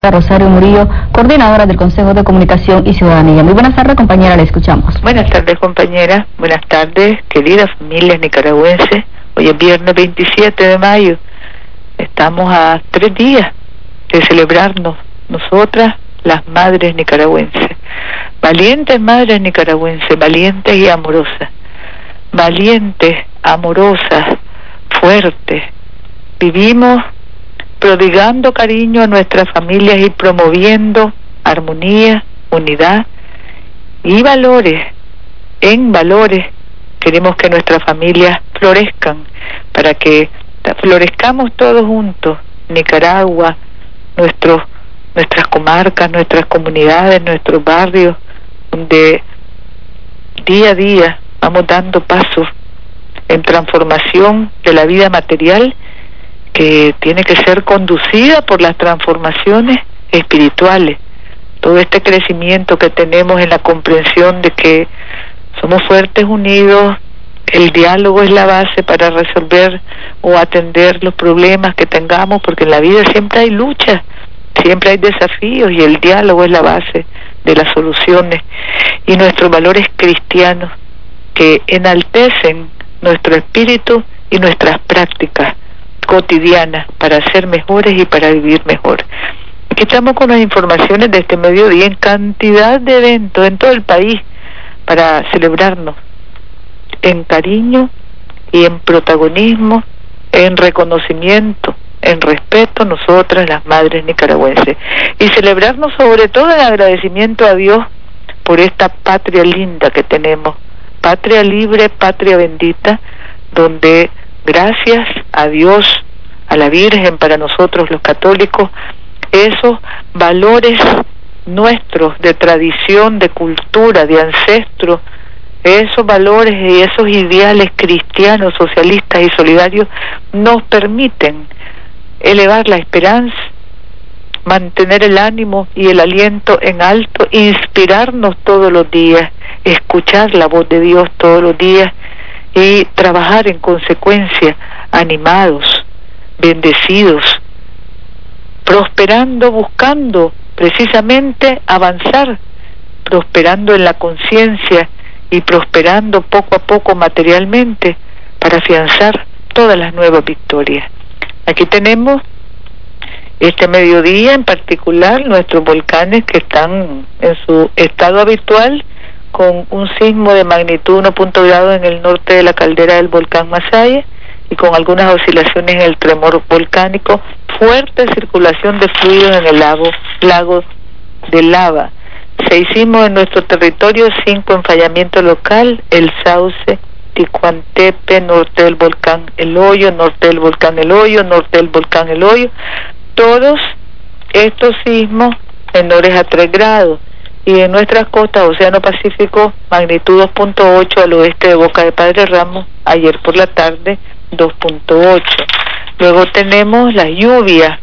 Rosario Murillo, coordinadora del Consejo de Comunicación y Ciudadanía. Muy buenas tardes, compañera, le escuchamos. Buenas tardes, compañera. Buenas tardes, queridas familias nicaragüenses. Hoy es viernes 27 de mayo. Estamos a tres días de celebrarnos, nosotras, las madres nicaragüenses. Valientes madres nicaragüenses, valientes y amorosas. Valientes, amorosas, fuertes. Vivimos prodigando cariño a nuestras familias y promoviendo armonía, unidad y valores. En valores queremos que nuestras familias florezcan para que florezcamos todos juntos, Nicaragua, nuestros, nuestras comarcas, nuestras comunidades, nuestros barrios, donde día a día vamos dando pasos en transformación de la vida material que tiene que ser conducida por las transformaciones espirituales. Todo este crecimiento que tenemos en la comprensión de que somos fuertes unidos, el diálogo es la base para resolver o atender los problemas que tengamos, porque en la vida siempre hay luchas, siempre hay desafíos y el diálogo es la base de las soluciones. Y nuestros valores cristianos que enaltecen nuestro espíritu y nuestras prácticas cotidiana para ser mejores y para vivir mejor. Aquí estamos con las informaciones de este mediodía en cantidad de eventos en todo el país para celebrarnos en cariño y en protagonismo, en reconocimiento, en respeto nosotras las madres nicaragüenses y celebrarnos sobre todo en agradecimiento a Dios por esta patria linda que tenemos, patria libre, patria bendita, donde gracias a Dios, a la Virgen, para nosotros los católicos, esos valores nuestros de tradición, de cultura, de ancestros, esos valores y esos ideales cristianos, socialistas y solidarios nos permiten elevar la esperanza, mantener el ánimo y el aliento en alto, inspirarnos todos los días, escuchar la voz de Dios todos los días y trabajar en consecuencia animados, bendecidos, prosperando, buscando precisamente avanzar, prosperando en la conciencia y prosperando poco a poco materialmente para afianzar todas las nuevas victorias. Aquí tenemos este mediodía en particular nuestros volcanes que están en su estado habitual con un sismo de magnitud 1.0 grado en el norte de la caldera del volcán Masaya y con algunas oscilaciones en el tremor volcánico, fuerte circulación de fluidos en el lago, lago de lava. Seis sismos en nuestro territorio, cinco en fallamiento local, el Sauce, Ticuantepe, norte del volcán El Hoyo, norte del volcán El Hoyo, norte del volcán El Hoyo, todos estos sismos menores a 3 grados y en nuestras costas, Océano Pacífico, magnitud 2.8 al oeste de Boca de Padre Ramos, ayer por la tarde 2.8. Luego tenemos las lluvias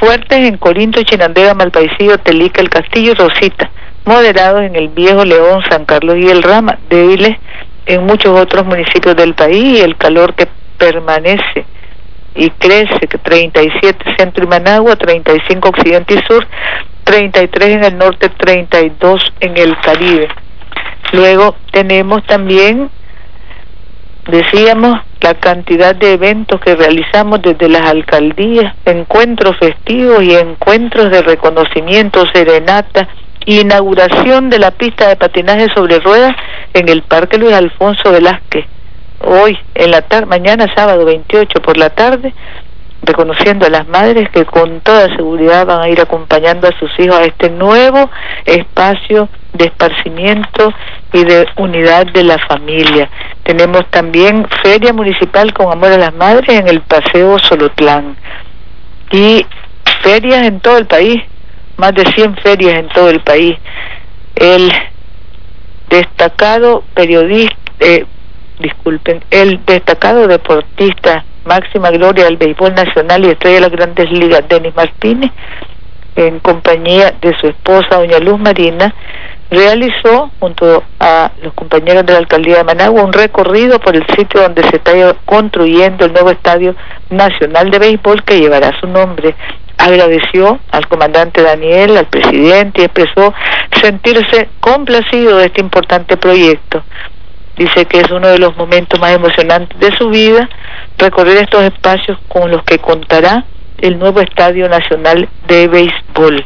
fuertes en Corinto, Chinandega, Malpaisillo, Telica, El Castillo y Rosita, moderados en el Viejo León, San Carlos y El Rama, débiles en muchos otros municipios del país y el calor que permanece y crece, que 37 centro y Managua, 35 occidente y sur, 33 en el norte, 32 en el Caribe. Luego tenemos también, decíamos, la cantidad de eventos que realizamos desde las alcaldías, encuentros festivos y encuentros de reconocimiento, serenata, inauguración de la pista de patinaje sobre ruedas en el Parque Luis Alfonso Velázquez. Hoy, en la tarde, mañana sábado 28 por la tarde, reconociendo a las madres que con toda seguridad van a ir acompañando a sus hijos a este nuevo espacio de esparcimiento y de unidad de la familia. Tenemos también feria municipal con amor a las madres en el Paseo Solotlán y ferias en todo el país más de 100 ferias en todo el país. El destacado periodista, eh, disculpen, el destacado deportista máxima gloria del béisbol nacional y estrella de las grandes ligas, Denis Martínez, en compañía de su esposa, doña Luz Marina, realizó junto a los compañeros de la alcaldía de Managua un recorrido por el sitio donde se está construyendo el nuevo estadio nacional de béisbol que llevará su nombre. Agradeció al comandante Daniel, al presidente y expresó sentirse complacido de este importante proyecto. Dice que es uno de los momentos más emocionantes de su vida recorrer estos espacios con los que contará el nuevo Estadio Nacional de Béisbol.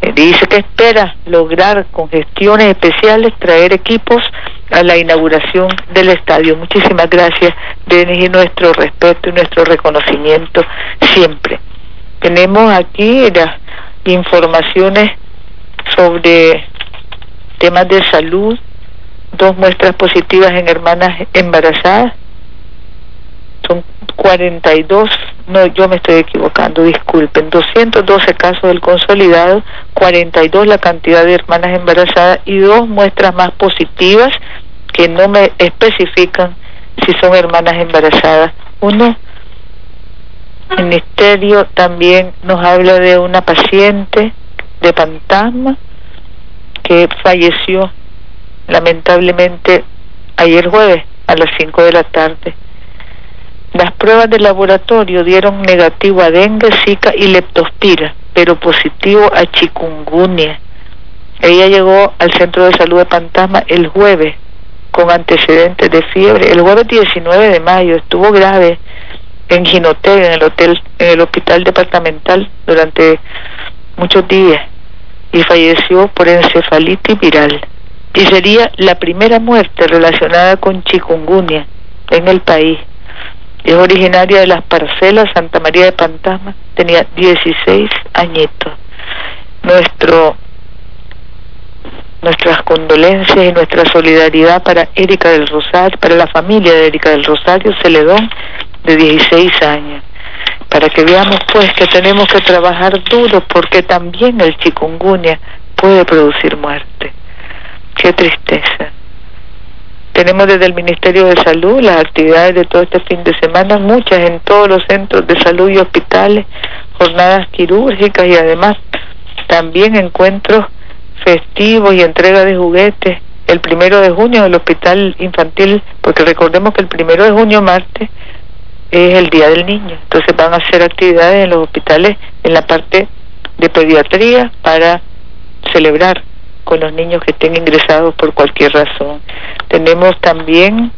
Eh, dice que espera lograr con gestiones especiales traer equipos a la inauguración del estadio. Muchísimas gracias, Denis, y nuestro respeto y nuestro reconocimiento siempre. Tenemos aquí las informaciones sobre temas de salud, dos muestras positivas en hermanas embarazadas, son 42, no, yo me estoy equivocando, disculpen, 212 casos del consolidado, 42 la cantidad de hermanas embarazadas y dos muestras más positivas que no me especifican si son hermanas embarazadas. Uno, el ministerio también nos habla de una paciente de fantasma que falleció lamentablemente ayer jueves a las 5 de la tarde las pruebas de laboratorio dieron negativo a dengue, zika y leptospira, pero positivo a chikungunya. Ella llegó al centro de salud de Fantasma el jueves con antecedentes de fiebre. El jueves 19 de mayo estuvo grave en Ginotega, en el hotel, en el hospital departamental durante muchos días y falleció por encefalitis viral. Y sería la primera muerte relacionada con chikungunya en el país es originaria de las parcelas Santa María de Fantasma, tenía 16 añitos. Nuestro, nuestras condolencias y nuestra solidaridad para Erika del Rosario, para la familia de Erika del Rosario Celedón, de 16 años. Para que veamos pues que tenemos que trabajar duro porque también el chikungunya puede producir muerte. Qué tristeza. Tenemos desde el Ministerio de Salud las actividades de todo este fin de semana, muchas en todos los centros de salud y hospitales, jornadas quirúrgicas y además también encuentros festivos y entrega de juguetes. El primero de junio el Hospital Infantil, porque recordemos que el primero de junio, martes, es el Día del Niño. Entonces van a hacer actividades en los hospitales en la parte de pediatría para celebrar con los niños que estén ingresados por cualquier razón. Tenemos también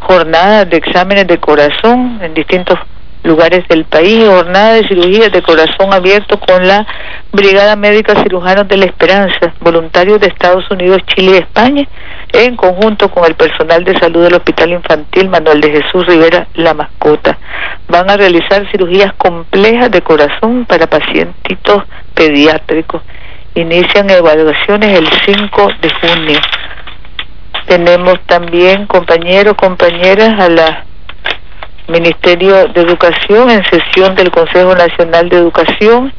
jornadas de exámenes de corazón en distintos lugares del país, jornada de cirugías de corazón abierto con la Brigada Médica Cirujanos de la Esperanza, voluntarios de Estados Unidos, Chile y España, en conjunto con el personal de salud del Hospital Infantil Manuel de Jesús Rivera La Mascota. Van a realizar cirugías complejas de corazón para pacientitos pediátricos inician evaluaciones el 5 de junio. Tenemos también compañeros, compañeras a la Ministerio de Educación en sesión del Consejo Nacional de Educación,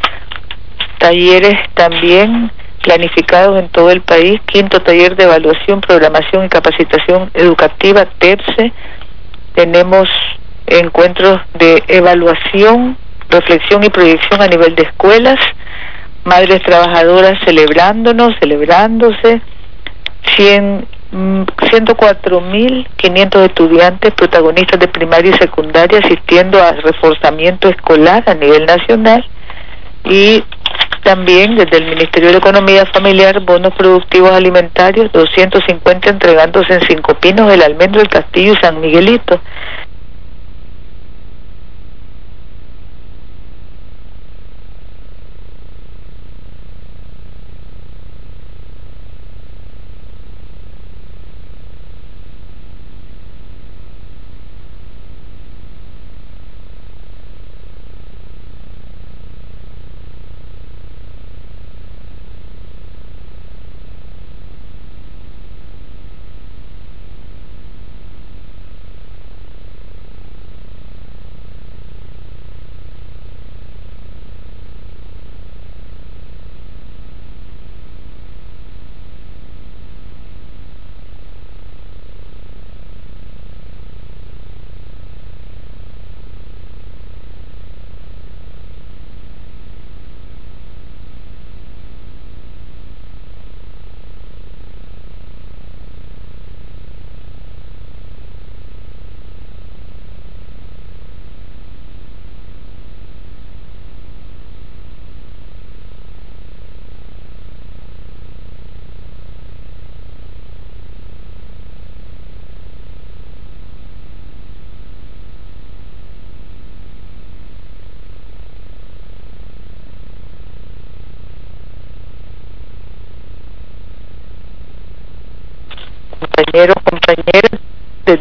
talleres también planificados en todo el país, quinto taller de evaluación, programación y capacitación educativa, TEPSE, tenemos encuentros de evaluación, reflexión y proyección a nivel de escuelas, madres trabajadoras celebrándonos, celebrándose, 100, 104.500 mm, estudiantes protagonistas de primaria y secundaria asistiendo a reforzamiento escolar a nivel nacional y también desde el Ministerio de Economía Familiar bonos productivos alimentarios 250 entregándose en Cinco Pinos, El Almendro, El Castillo y San Miguelito.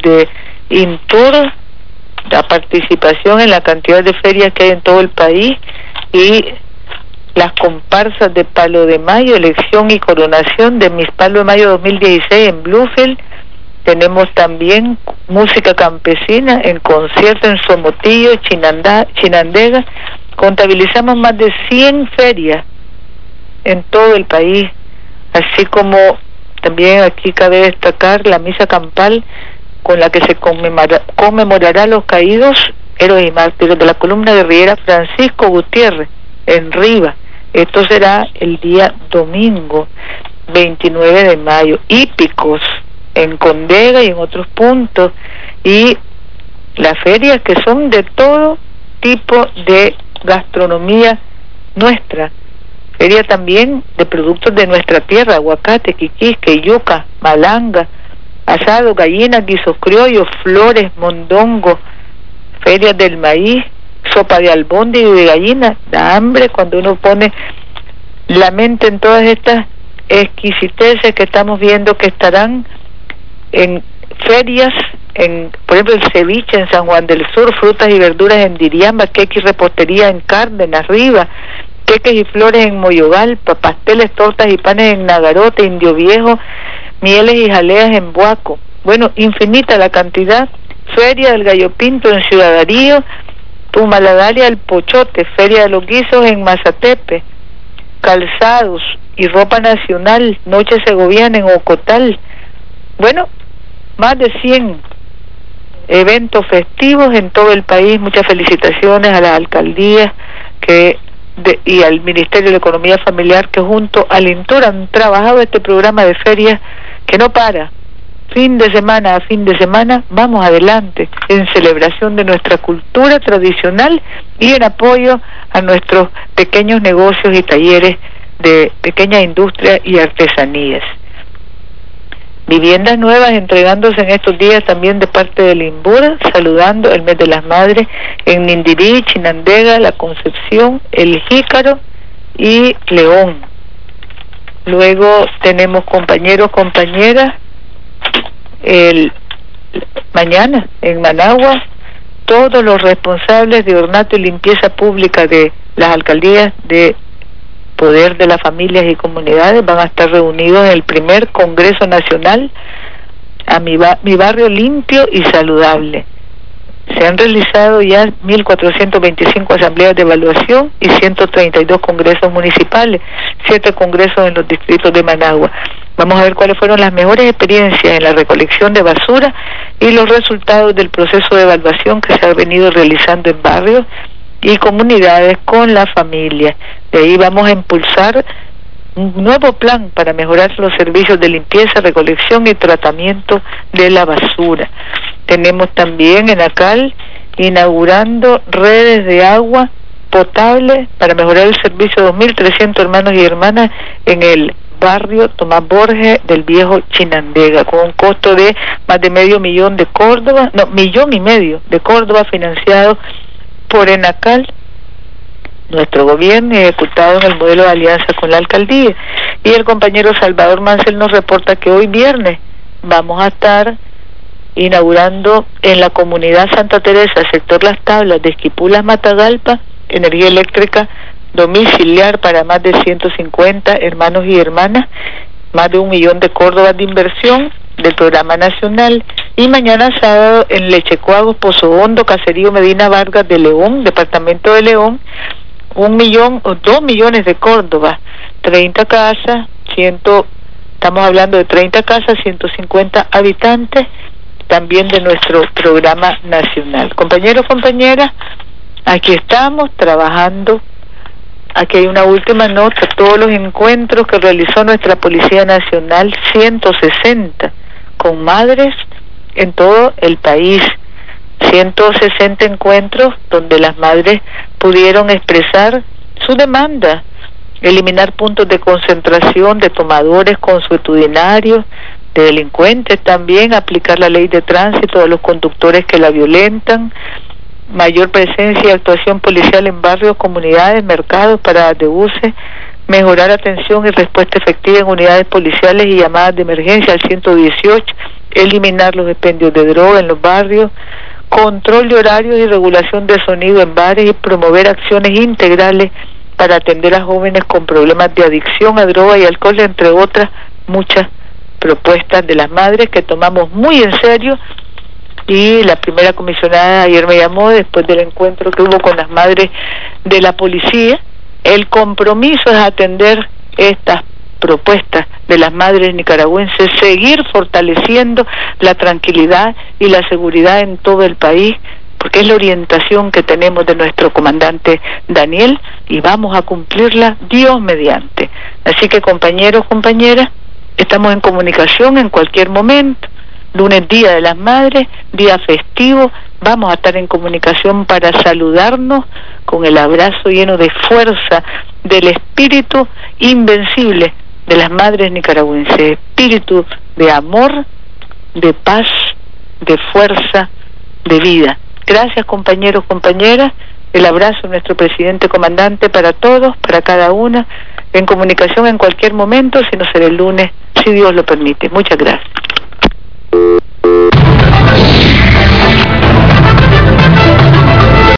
Desde Intur, la participación en la cantidad de ferias que hay en todo el país y las comparsas de Palo de Mayo, elección y coronación de Mis Palo de Mayo 2016 en Bluefield. Tenemos también música campesina en concierto en Somotillo, Chinanda, Chinandega. Contabilizamos más de 100 ferias en todo el país, así como también aquí cabe destacar la misa campal con la que se conmemorará, los caídos héroes y mártires de la columna guerrillera Francisco Gutiérrez en Riva. Esto será el día domingo 29 de mayo. Hípicos en Condega y en otros puntos. Y las ferias que son de todo tipo de gastronomía nuestra. Feria también de productos de nuestra tierra, aguacate, quiquisque, yuca, malanga, asado, gallina, guisos criollos, flores, mondongo, ferias del maíz, sopa de albóndiga y de gallina, da hambre cuando uno pone la mente en todas estas exquisiteces que estamos viendo que estarán en ferias, en por ejemplo el ceviche en San Juan del Sur, frutas y verduras en Diriamba, queque y repostería en Cárdenas, arriba, queques y flores en Moyogalpa, pasteles, tortas y panes en Nagarote, Indio Viejo, mieles y jaleas en Buaco. Bueno, infinita la cantidad. Feria del Gallo Pinto en Ciudad Darío, Pumaladaria el Pochote, Feria de los Guisos en Mazatepe, calzados y ropa nacional, Noche Segoviana en Ocotal. Bueno, más de 100 eventos festivos en todo el país. Muchas felicitaciones a la alcaldía que y al Ministerio de Economía Familiar que junto al INTUR han trabajado este programa de ferias que no para. Fin de semana a fin de semana vamos adelante en celebración de nuestra cultura tradicional y en apoyo a nuestros pequeños negocios y talleres de pequeña industria y artesanías. Viviendas nuevas entregándose en estos días también de parte del INBUR, saludando el mes de las madres en Nindirí, Chinandega, La Concepción, El Jícaro y León. Luego tenemos compañeros, compañeras, el mañana en Managua, todos los responsables de ornato y limpieza pública de las alcaldías de poder de las familias y comunidades van a estar reunidos en el primer Congreso Nacional a mi, mi barrio limpio y saludable. Se han realizado ya 1.425 asambleas de evaluación y 132 congresos municipales, 7 congresos en los distritos de Managua. Vamos a ver cuáles fueron las mejores experiencias en la recolección de basura y los resultados del proceso de evaluación que se ha venido realizando en barrios y comunidades con la familia. De ahí vamos a impulsar un nuevo plan para mejorar los servicios de limpieza, recolección y tratamiento de la basura. Tenemos también en ACAL inaugurando redes de agua potable para mejorar el servicio de 2.300 hermanos y hermanas en el barrio Tomás Borges del viejo Chinandega, con un costo de más de medio millón de Córdoba, no, millón y medio de Córdoba financiado por Enacal, nuestro gobierno ejecutado en el modelo de alianza con la alcaldía. Y el compañero Salvador Mansell nos reporta que hoy viernes vamos a estar inaugurando en la comunidad Santa Teresa, sector Las Tablas de Esquipulas Matagalpa, energía eléctrica domiciliar para más de 150 hermanos y hermanas, más de un millón de Córdoba de inversión del programa nacional. Y mañana sábado en Lechecuagos, Pozo Hondo, Caserío Medina Vargas de León, departamento de León, un millón o dos millones de Córdoba, 30 casas, ciento, estamos hablando de 30 casas, 150 habitantes, también de nuestro programa nacional. Compañeros, compañeras, aquí estamos trabajando. Aquí hay una última nota, todos los encuentros que realizó nuestra Policía Nacional, 160 con madres en todo el país. 160 encuentros donde las madres pudieron expresar su demanda, eliminar puntos de concentración de tomadores consuetudinarios, de delincuentes también, aplicar la ley de tránsito a los conductores que la violentan, mayor presencia y actuación policial en barrios, comunidades, mercados, para de buses, mejorar atención y respuesta efectiva en unidades policiales y llamadas de emergencia al 118 eliminar los expendios de droga en los barrios, control de horarios y regulación de sonido en bares y promover acciones integrales para atender a jóvenes con problemas de adicción a droga y alcohol, entre otras muchas propuestas de las madres que tomamos muy en serio y la primera comisionada ayer me llamó después del encuentro que hubo con las madres de la policía. El compromiso es atender estas propuestas de las madres nicaragüenses, seguir fortaleciendo la tranquilidad y la seguridad en todo el país, porque es la orientación que tenemos de nuestro comandante Daniel y vamos a cumplirla Dios mediante. Así que compañeros, compañeras, estamos en comunicación en cualquier momento. Lunes, Día de las Madres, día festivo, vamos a estar en comunicación para saludarnos con el abrazo lleno de fuerza del espíritu invencible de las madres nicaragüenses, espíritu de amor, de paz, de fuerza, de vida. Gracias compañeros, compañeras. El abrazo de nuestro presidente comandante para todos, para cada una, en comunicación en cualquier momento, si no será el lunes, si Dios lo permite. Muchas gracias.